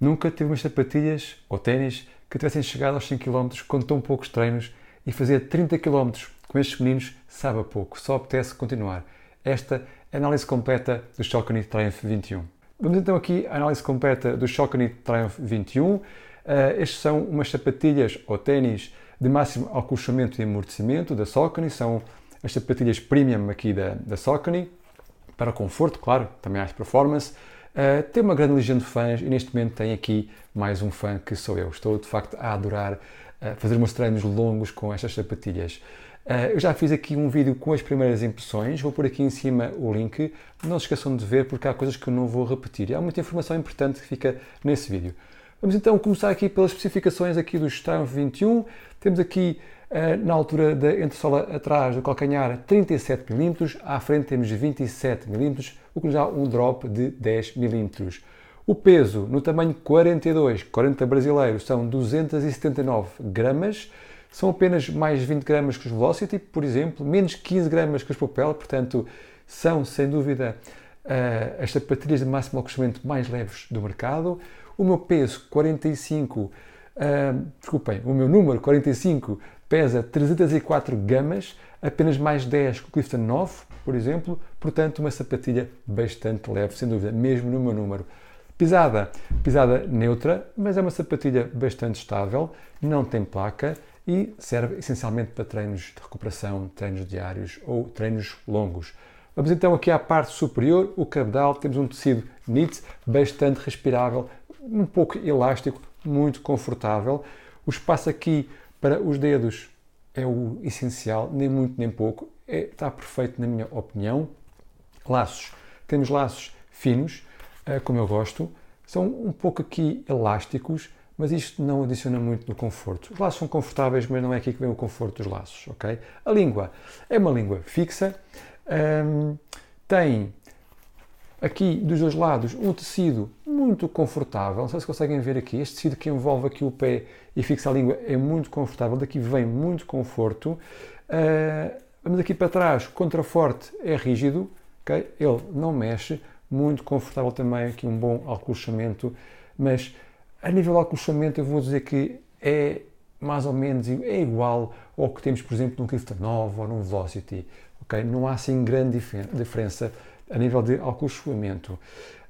Nunca tive umas sapatilhas ou ténis que tivessem chegado aos 100 km com tão poucos treinos e fazer 30 km com estes meninos sabe a pouco, só apetece continuar. Esta é a análise completa do Saucony Triumph 21. Vamos então aqui à análise completa do Saucony Triumph 21. Uh, estes são umas sapatilhas ou ténis de máximo acolchamento e amortecimento da Saucony, são as sapatilhas premium aqui da, da Saucony, para conforto, claro, também há performance. Uh, tem uma grande legião de fãs e neste momento tem aqui mais um fã que sou eu. Estou de facto a adorar uh, fazer meus treinos longos com estas sapatilhas. Uh, eu já fiz aqui um vídeo com as primeiras impressões, vou pôr aqui em cima o link. Não se esqueçam de ver porque há coisas que eu não vou repetir. E há muita informação importante que fica nesse vídeo. Vamos então começar aqui pelas especificações aqui do Strava 21. Temos aqui na altura da entressola atrás do calcanhar 37 mm, à frente temos 27 mm, o que nos dá um drop de 10 mm. O peso no tamanho 42, 40 brasileiros, são 279 gramas, são apenas mais 20 gramas que os Velocity, por exemplo, menos 15 gramas que os Propel, portanto, são sem dúvida uh, as sapatilhas de máximo acostamento mais leves do mercado. O meu peso 45, uh, desculpem, o meu número 45 pesa 304 gramas, apenas mais 10 que o Clifton 9, por exemplo, portanto uma sapatilha bastante leve, sem dúvida, mesmo no meu número. Pisada, pisada neutra, mas é uma sapatilha bastante estável, não tem placa e serve essencialmente para treinos de recuperação, treinos diários ou treinos longos. Vamos então aqui à parte superior, o cabedal, temos um tecido knit bastante respirável, um pouco elástico, muito confortável. O espaço aqui para os dedos é o essencial, nem muito nem pouco, é, está perfeito na minha opinião. Laços, temos laços finos, eh, como eu gosto, são um pouco aqui elásticos, mas isto não adiciona muito no conforto. Os laços são confortáveis, mas não é aqui que vem o conforto dos laços, ok? A língua é uma língua fixa, tem aqui dos dois lados um tecido muito confortável, não sei se conseguem ver aqui, este tecido que envolve aqui o pé e fixa a língua é muito confortável, daqui vem muito conforto. Uh, vamos aqui para trás, contraforte é rígido, ok? Ele não mexe, muito confortável também, aqui um bom acolchamento, mas a nível de acolchamento eu vou dizer que é mais ou menos é igual ao que temos, por exemplo, num Clifton 9 ou num Velocity, ok? Não há assim grande diferença a nível de acolchoamento.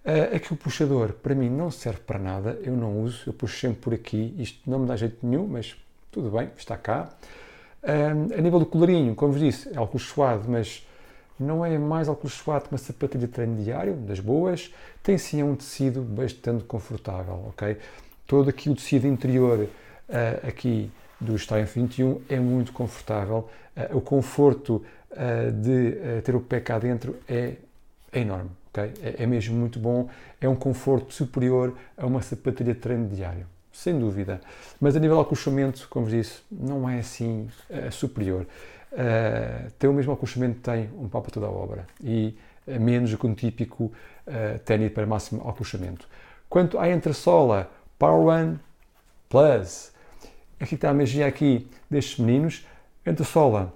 Uh, aqui o puxador, para mim, não serve para nada, eu não uso, eu puxo sempre por aqui, isto não me dá jeito nenhum, mas tudo bem, está cá. Uh, a nível do colarinho, como vos disse, é acolchoado, mas não é mais acolchoado que uma sapatilha de treino diário, das boas, tem sim um tecido bastante confortável, ok? Todo aqui o tecido interior uh, aqui do Triumph 21 é muito confortável, o conforto de ter o pé cá dentro é, é enorme, ok? É, é mesmo muito bom, é um conforto superior a uma sapatilha de treino diário sem dúvida. Mas a nível de acolchamento, como vos disse, não é assim uh, superior. Uh, tem o mesmo acolchamento que tem um para toda a obra e uh, menos do que um típico uh, para máximo acolchamento. Quanto à entressola Power One Plus, aqui está a magia aqui destes meninos. Entressola,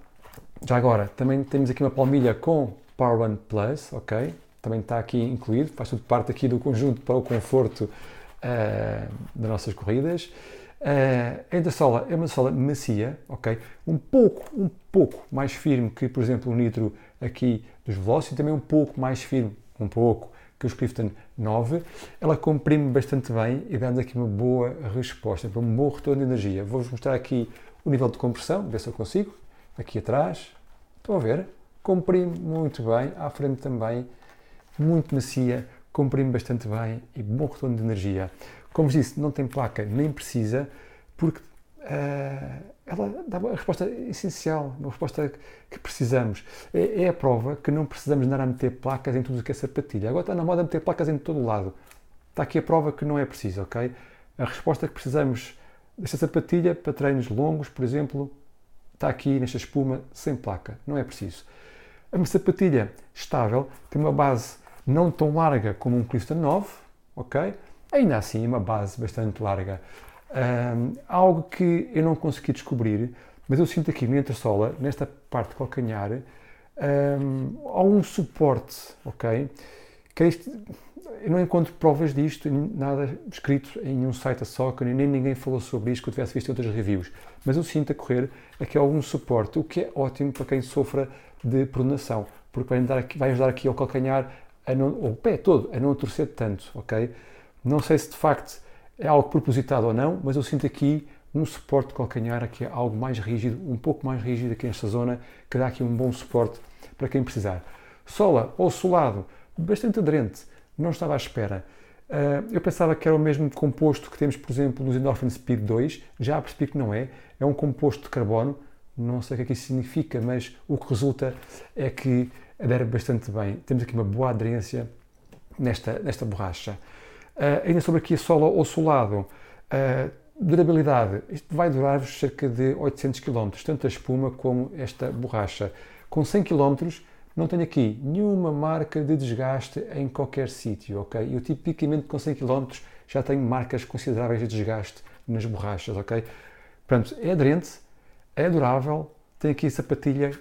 já agora, também temos aqui uma palmilha com Power One Plus, ok? Também está aqui incluído, faz tudo parte aqui do conjunto para o conforto das nossas corridas. Uh, a entressola é uma sola macia, ok? Um pouco, um pouco mais firme que, por exemplo, o nitro aqui dos Velocity, também um pouco mais firme, um pouco, que os Clifton 9. Ela comprime bastante bem e dá-nos aqui uma boa resposta, para um bom retorno de energia. Vou-vos mostrar aqui o nível de compressão, ver se eu consigo. Aqui atrás, estão a ver? Comprime muito bem, à frente também, muito macia, comprime bastante bem e bom retorno de energia. Como vos disse, não tem placa, nem precisa, porque uh, ela dá a resposta essencial, uma resposta que precisamos. É, é, a prova que não precisamos andar a meter placas em tudo o que é sapatilha. Agora está na moda meter placas em todo o lado. Está aqui a prova que não é preciso, ok? A resposta que precisamos desta sapatilha para treinos longos, por exemplo, está aqui nesta espuma sem placa. Não é preciso. Uma sapatilha estável tem uma base não tão larga como um Clifton 9, ok? ainda assim uma base bastante larga. Um, algo que eu não consegui descobrir, mas eu sinto aqui na entressola, nesta parte de calcanhar, um, há um suporte, ok? Eu não encontro provas disto, nada escrito em nenhum site da Soccer, nem ninguém falou sobre isto que eu tivesse visto em outras reviews. Mas eu sinto a correr aqui algum suporte, o que é ótimo para quem sofra de pronação, porque vai, dar aqui, vai ajudar aqui ao calcanhar, a não, ou o pé todo, a não torcer tanto, ok? Não sei se de facto é algo propositado ou não, mas eu sinto aqui um suporte de calcanhar, aqui é algo mais rígido, um pouco mais rígido aqui nesta zona, que dá aqui um bom suporte para quem precisar. Sola ou solado, bastante aderente, não estava à espera. Uh, eu pensava que era o mesmo composto que temos, por exemplo, nos Endorphin Speed 2, já percebi que não é, é um composto de carbono, não sei o que é que isso significa, mas o que resulta é que adere bastante bem. Temos aqui uma boa aderência nesta, nesta borracha. Uh, ainda sobre aqui a sola ou solado, uh, durabilidade, isto vai durar-vos cerca de 800 km, tanto a espuma como esta borracha. Com 100 km não tenho aqui nenhuma marca de desgaste em qualquer sítio, ok? Eu tipicamente com 100 km já tenho marcas consideráveis de desgaste nas borrachas, ok? Portanto, é aderente, é durável, tem aqui sapatilha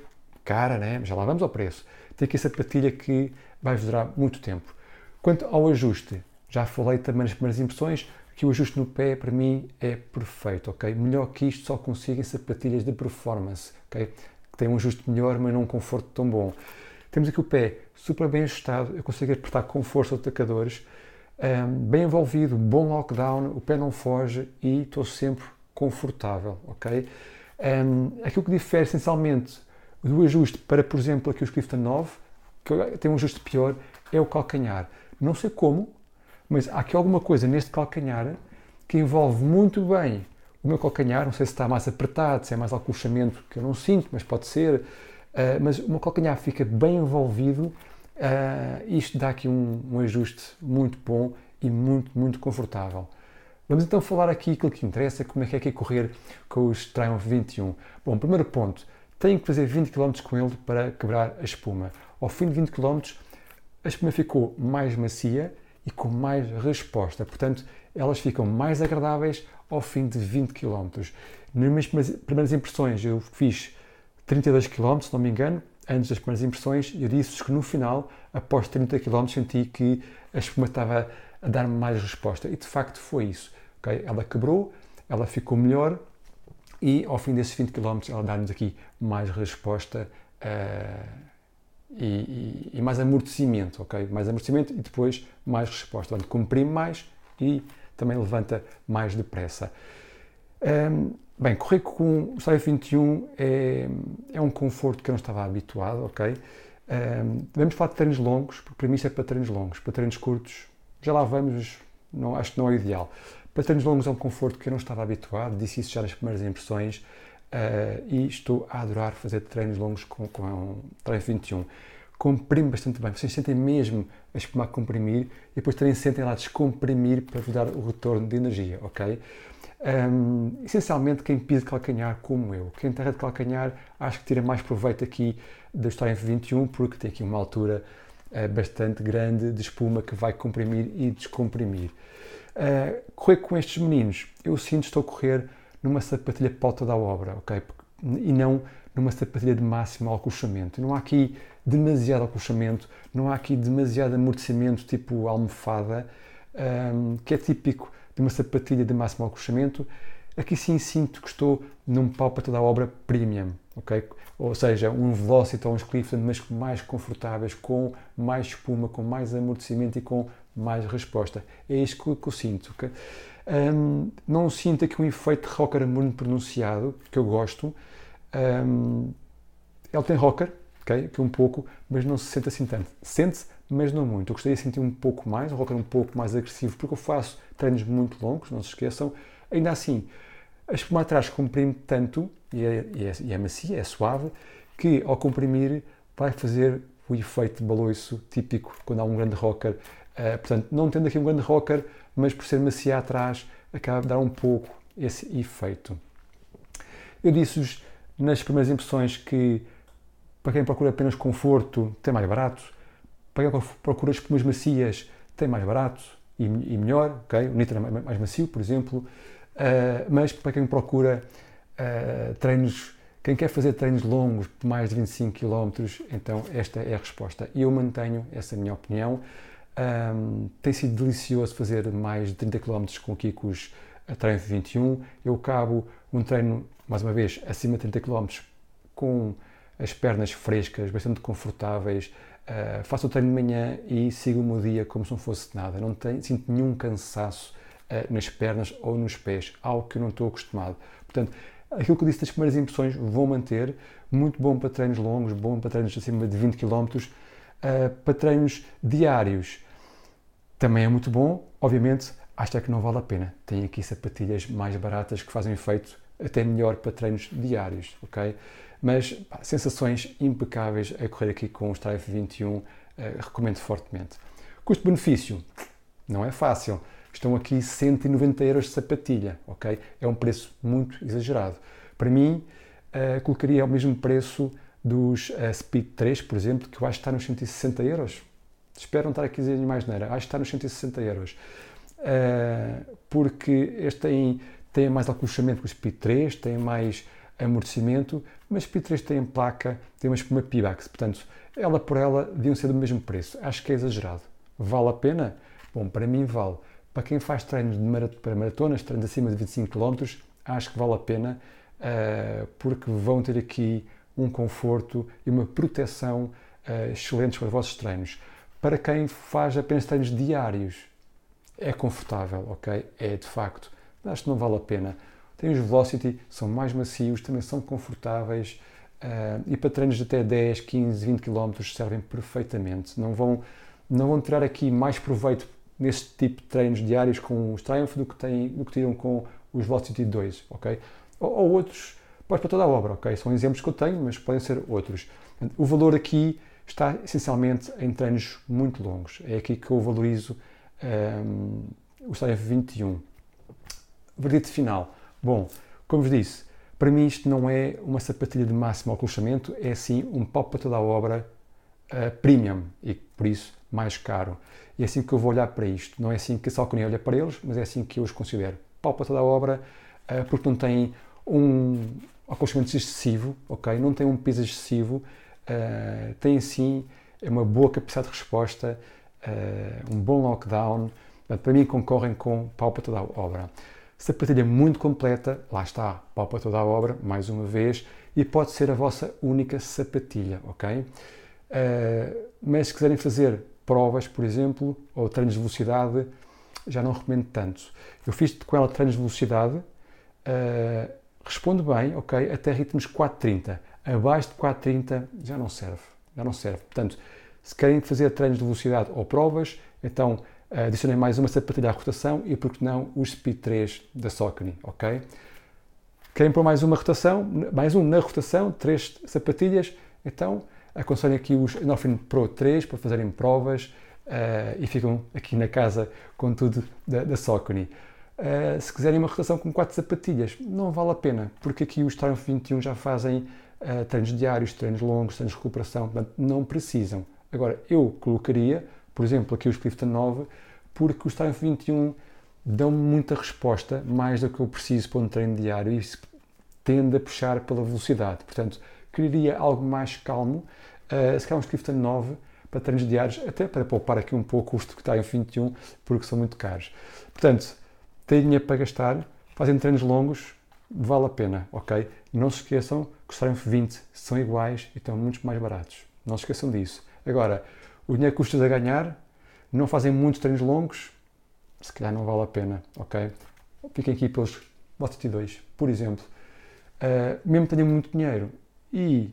cara, né? Já lá vamos ao preço. Tem aqui sapatilha que vai durar muito tempo. Quanto ao ajuste, já falei também nas primeiras impressões que o ajuste no pé para mim é perfeito, ok? Melhor que isto só consigo em sapatilhas de performance, ok? Tem um ajuste melhor, mas não um conforto tão bom. Temos aqui o pé super bem ajustado, eu consigo apertar com força os atacadores, um, bem envolvido, bom lockdown, o pé não foge e estou sempre confortável, ok? Um, aquilo que difere essencialmente do ajuste para, por exemplo, aqui o Clifton 9, que tem um ajuste pior, é o calcanhar. Não sei como, mas há aqui alguma coisa neste calcanhar que envolve muito bem o meu calcanhar, não sei se está mais apertado, se é mais acolchamento que eu não sinto, mas pode ser, Uh, mas o meu calcanhar fica bem envolvido, uh, isto dá aqui um, um, ajuste muito bom e muito, muito confortável. Vamos então falar aqui aquilo que interessa, como é que é que é correr com os Triumph 21. Bom, primeiro ponto, tenho que fazer 20 km com ele para quebrar a espuma. Ao fim de 20 km, a espuma ficou mais macia e com mais resposta, portanto, elas ficam mais agradáveis ao fim de 20 km. Nas minhas primeiras impressões, eu fiz 32 km, se não me engano, antes das primeiras impressões, eu disse que no final, após 30 km, senti que a espuma estava a dar-me mais resposta. E de facto foi isso. Okay? Ela quebrou, ela ficou melhor e ao fim desses 20 km ela dá-nos aqui mais resposta uh, e, e, e, mais amortecimento, ok? Mais amortecimento e depois mais resposta. Portanto, comprime mais e também levanta mais depressa. Um, Bem, correr com o Saio 21 é, é um conforto que eu não estava habituado, ok? Um, vamos falar de treinos longos, porque para mim isso é para treinos longos. Para treinos curtos, já lá vamos, não, acho que não é o ideal. Para treinos longos é um conforto que eu não estava habituado, disse isso já nas primeiras impressões uh, e estou a adorar fazer treinos longos com, com um treino 21. Comprime bastante bem, vocês sentem mesmo a espuma a comprimir e depois também sentem lá descomprimir para vos dar o retorno de energia, ok? Um, essencialmente quem pisa de calcanhar como eu. Quem terra de calcanhar acho que tira mais proveito aqui da história F21 porque tem aqui uma altura uh, bastante grande de espuma que vai comprimir e descomprimir. Uh, correr com estes meninos, eu sinto estou a correr numa sapatilha pauta da obra, ok? E não numa sapatilha de máximo acolchamento. Não há aqui demasiado acolchamento, não há aqui demasiado amortecimento tipo almofada, um, que é típico de uma sapatilha de máximo acolchamento, aqui sim sinto que estou num pau para toda a obra premium, ok? Ou seja, um Velocity ou um Clifton, mas mais confortáveis, com mais espuma, com mais amortecimento e com mais resposta. É isto que, eu sinto. Okay? Um, não sinto aqui um efeito rocker muito pronunciado, que eu gosto. Um, ele tem rocker, ok? Que um pouco, mas não se sente assim tanto. Sente-se, mas não muito. Eu gostaria de sentir um pouco mais, um rocker um pouco mais agressivo, porque eu faço treinos muito longos, não se esqueçam. Ainda assim, a espuma atrás comprime tanto, e é, e, é, e é, macia, é suave, que ao comprimir vai fazer o efeito de baloiço típico quando há um grande rocker. Uh, portanto, não tendo aqui um grande rocker, mas por ser macia atrás, acaba de dar um pouco esse efeito. Eu disse-vos nas primeiras impressões que para quem procura apenas conforto, tem mais barato para quem procura espumas macias, tem mais barato e, e melhor, ok? O nitro é mais macio, por exemplo, uh, mas para quem procura uh, treinos, quem quer fazer treinos longos mais de 25 km, então esta é a resposta. E eu mantenho essa minha opinião. Um, tem sido delicioso fazer mais de 30 km com aqui com os treino 21. Eu cabo um treino, mais uma vez, acima de 30 km com as pernas frescas, bastante confortáveis. Uh, faço o treino de manhã e sigo o meu dia como se não fosse nada. Não tenho, sinto nenhum cansaço uh, nas pernas ou nos pés, algo que eu não estou acostumado. Portanto, aquilo que eu disse das primeiras impressões vou manter. Muito bom para treinos longos, bom para treinos acima de 20 km. Uh, para treinos diários também é muito bom. Obviamente, acho que não vale a pena. Tem aqui sapatilhas mais baratas que fazem efeito até melhor para treinos diários, ok? Mas pá, sensações impecáveis a correr aqui com o Strife 21, uh, recomendo fortemente. Custo-benefício, não é fácil. Estão aqui 190 euros de sapatilha, ok? É um preço muito exagerado. Para mim, uh, colocaria ao mesmo preço dos uh, Speed 3, por exemplo, que eu acho que está nos 160 euros. Espero não estar aqui dizer mais nada. Acho que está nos 160 euros. Uh, porque este tem, tem mais acolchamento que o Speed 3, tem mais amortecimento, mas o Speed 3 tem placa, tem uma espuma Pibax, portanto, ela por ela deviam ser do mesmo preço. Acho que é exagerado. Vale a pena? Bom, para mim vale. Para quem faz treinos de para maratonas, treinos acima de 25 km, acho que vale a pena, uh, porque vão ter aqui um conforto e uma proteção uh, excelentes para os vossos treinos. Para quem faz apenas treinos diários, é confortável, ok? É de facto. Acho que não vale a pena. Tem os Velocity, são mais macios, também são confortáveis uh, e para treinos de até 10, 15, 20 km servem perfeitamente. Não vão, não vão tirar aqui mais proveito nesse tipo de treinos diários com os Triumph do que, têm, do que tiram com os Velocity 2, ok? Ou, ou outros, pode para toda a obra, ok? São exemplos que eu tenho, mas podem ser outros. O valor aqui está essencialmente em treinos muito longos. É aqui que eu valorizo um, o Triumph 21. Verdito final. Bom, como vos disse, para mim isto não é uma sapatilha de máximo acolchamento, é sim um pau para toda a obra uh, premium e por isso mais caro. E é assim que eu vou olhar para isto. Não é assim que a Salcone olha para eles, mas é assim que eu os considero. Pau para toda a obra, uh, porque não tem um acolchamento excessivo, ok? Não tem um peso excessivo, uh, tem sim uma boa capacidade de resposta, um bom lockdown. Para mim concorrem com pau para toda a obra. Sapatilha muito completa, lá está, pau para toda a obra, mais uma vez, e pode ser a vossa única sapatilha, ok? Uh, mas se quiserem fazer provas, por exemplo, ou treinos de velocidade, já não recomendo tanto. Eu fiz com ela treinos de velocidade, uh, responde bem, ok, até ritmos 4.30. Abaixo de 4.30 já não serve, já não serve. Portanto, se querem fazer treinos de velocidade ou provas, então adicionei mais uma sapatilha à rotação e, por que não, o Speed 3 da Saucony, ok? Querem pôr mais uma rotação, mais um na rotação, três sapatilhas, então aconselho aqui os Endorphin Pro 3 para fazerem provas uh, e ficam aqui na casa com tudo da, da Saucony. Uh, se quiserem uma rotação com quatro sapatilhas, não vale a pena, porque aqui os Triumph 21 já fazem uh, treinos diários, treinos longos, treinos de recuperação, portanto não precisam. Agora, eu colocaria por exemplo, aqui os Clifton 9, porque os Triumph 21 dão muita resposta, mais do que eu preciso para um treino diário, e isso tende a puxar pela velocidade. Portanto, queria algo mais calmo, uh, se calhar uns Clifton 9 para treinos diários, até para poupar aqui um pouco o custo que Triumph 21, porque são muito caros. Portanto, têm dinheiro para gastar, fazem treinos longos, vale a pena, ok? Não se esqueçam que os Triumph 20 são iguais e estão muito mais baratos. Não se esqueçam disso. Agora, o dinheiro que custas a ganhar, não fazem muitos treinos longos, se calhar não vale a pena, ok? Fiquem aqui pelos Velocity 2, por exemplo. Uh, mesmo que tenham muito dinheiro e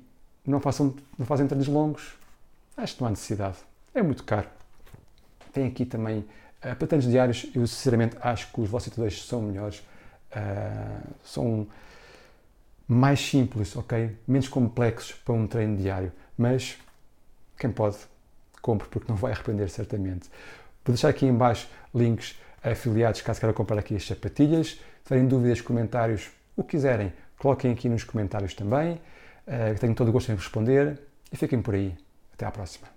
não, façam, não fazem treinos longos, acho que não há necessidade. É muito caro. Tem aqui também, uh, para treinos diários, eu sinceramente acho que os Velocity 2 são melhores. Uh, são mais simples, ok? Menos complexos para um treino diário. Mas quem pode compre porque não vai arrepender certamente. Vou deixar aqui em baixo links afiliados caso queiram comprar aqui as sapatilhas. Se tiverem dúvidas, comentários, o que quiserem, coloquem aqui nos comentários também. Uh, tenho todo o gosto em responder e fiquem por aí. Até à próxima.